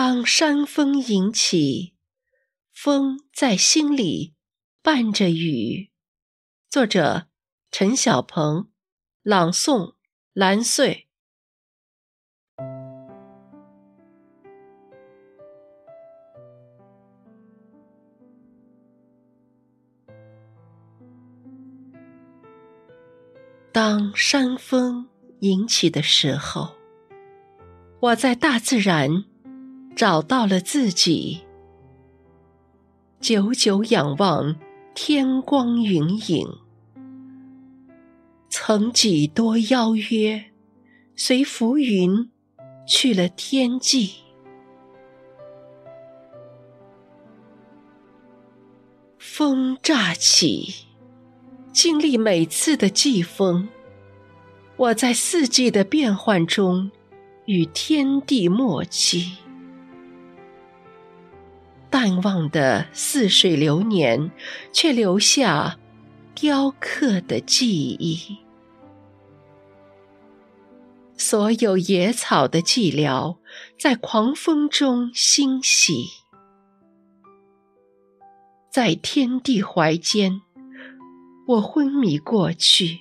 当山风引起，风在心里伴着雨。作者：陈小鹏，朗诵：蓝穗。当山风引起的时候，我在大自然。找到了自己，久久仰望天光云影，曾几多邀约，随浮云去了天际。风乍起，经历每次的季风，我在四季的变换中与天地默契。淡忘的似水流年，却留下雕刻的记忆。所有野草的寂寥，在狂风中欣喜。在天地怀间，我昏迷过去，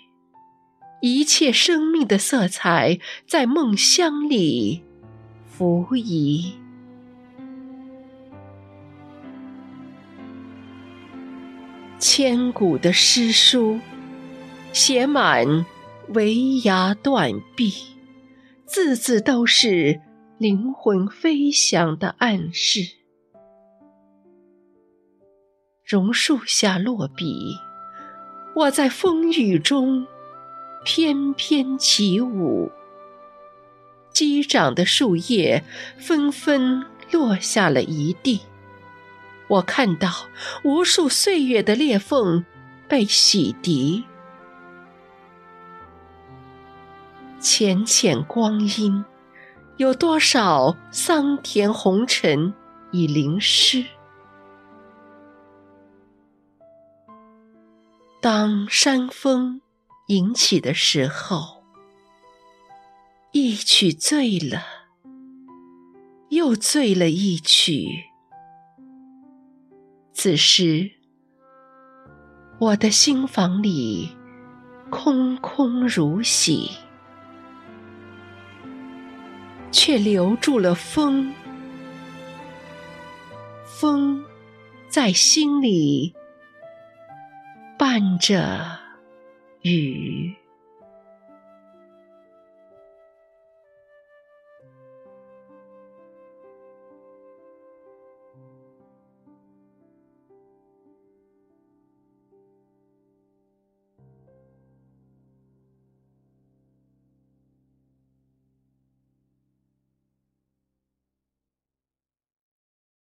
一切生命的色彩，在梦乡里浮移。千古的诗书，写满围崖断壁，字字都是灵魂飞翔的暗示。榕树下落笔，我在风雨中翩翩起舞。击掌的树叶纷纷落下了一地。我看到无数岁月的裂缝被洗涤，浅浅光阴，有多少桑田红尘已淋湿？当山风引起的时候，一曲醉了，又醉了一曲。此时，我的心房里空空如洗，却留住了风。风在心里伴着雨。